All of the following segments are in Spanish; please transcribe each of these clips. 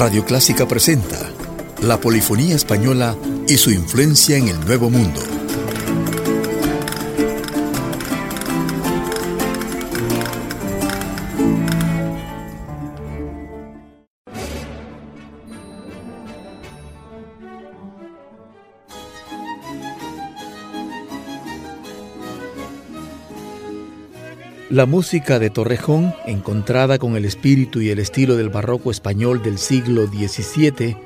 Radio Clásica presenta la polifonía española y su influencia en el Nuevo Mundo. La música de Torrejón, encontrada con el espíritu y el estilo del barroco español del siglo XVII,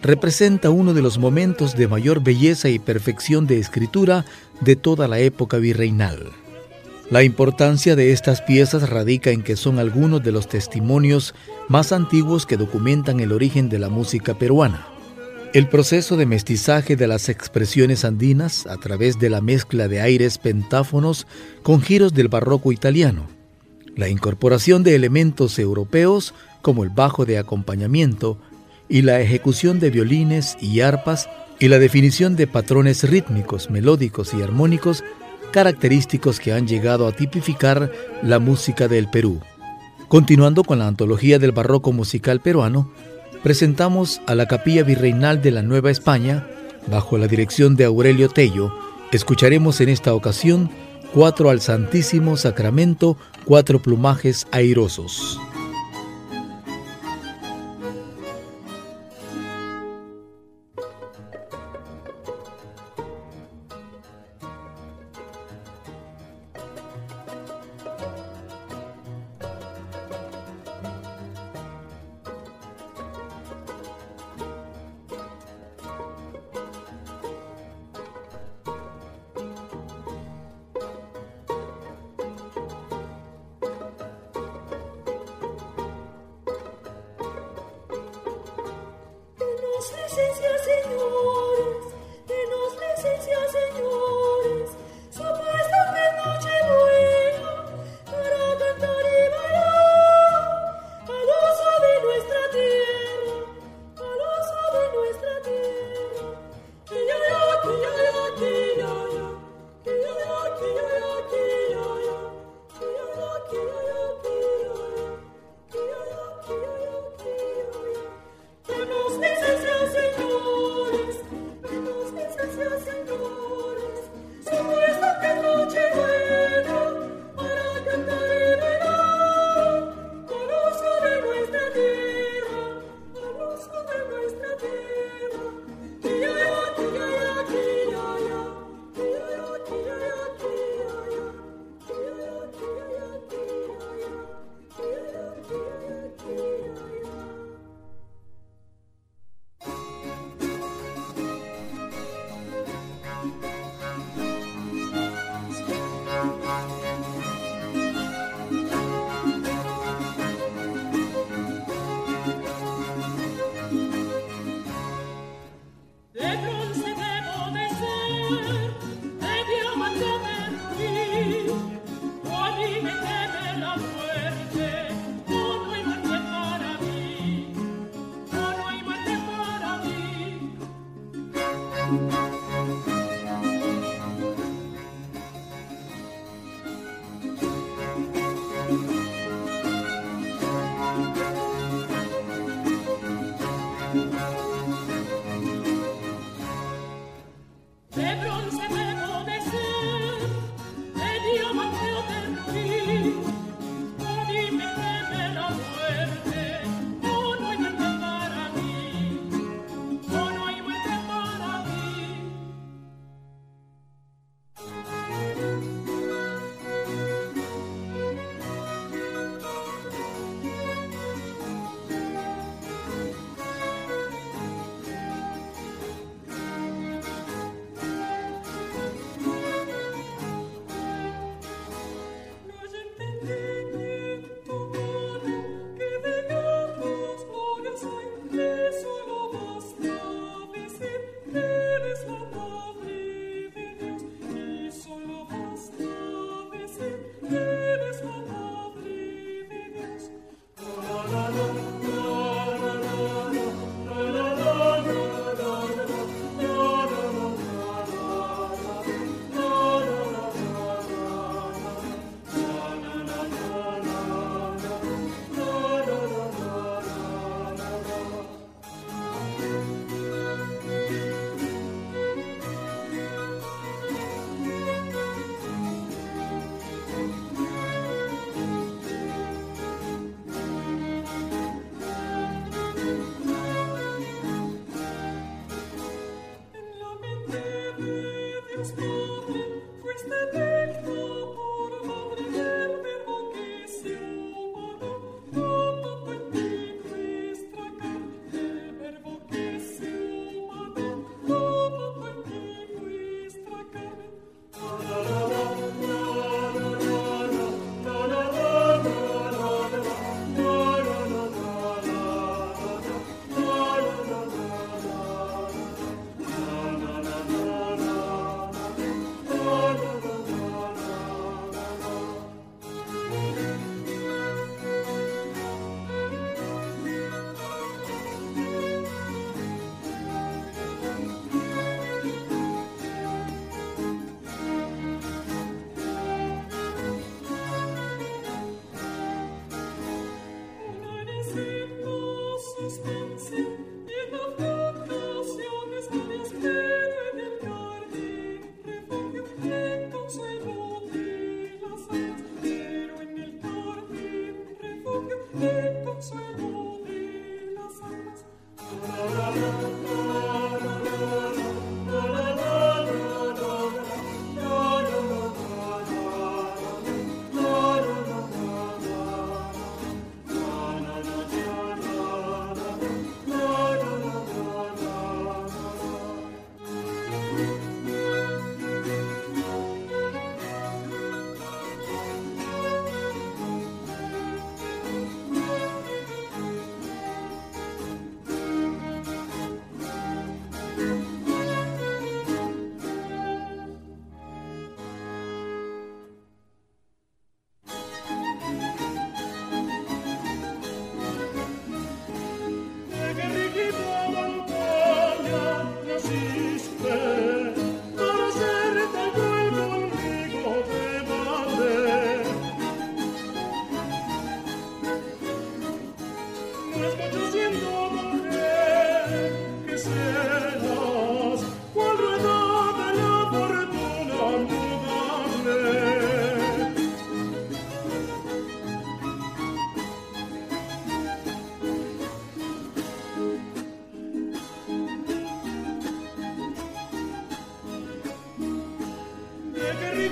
representa uno de los momentos de mayor belleza y perfección de escritura de toda la época virreinal. La importancia de estas piezas radica en que son algunos de los testimonios más antiguos que documentan el origen de la música peruana. El proceso de mestizaje de las expresiones andinas a través de la mezcla de aires pentáfonos con giros del barroco italiano, la incorporación de elementos europeos como el bajo de acompañamiento y la ejecución de violines y arpas y la definición de patrones rítmicos, melódicos y armónicos característicos que han llegado a tipificar la música del Perú. Continuando con la antología del barroco musical peruano, presentamos a la Capilla Virreinal de la Nueva España, bajo la dirección de Aurelio Tello, escucharemos en esta ocasión cuatro al Santísimo Sacramento, cuatro plumajes airosos.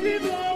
You.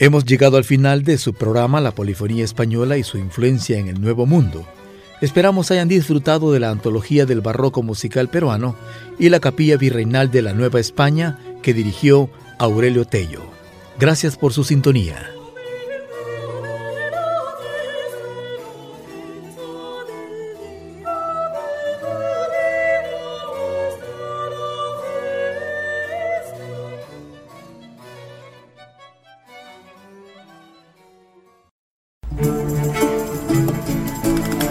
Hemos llegado al final de su programa La Polifonía Española y su influencia en el Nuevo Mundo. Esperamos hayan disfrutado de la antología del barroco musical peruano y la capilla virreinal de la Nueva España que dirigió Aurelio Tello. Gracias por su sintonía.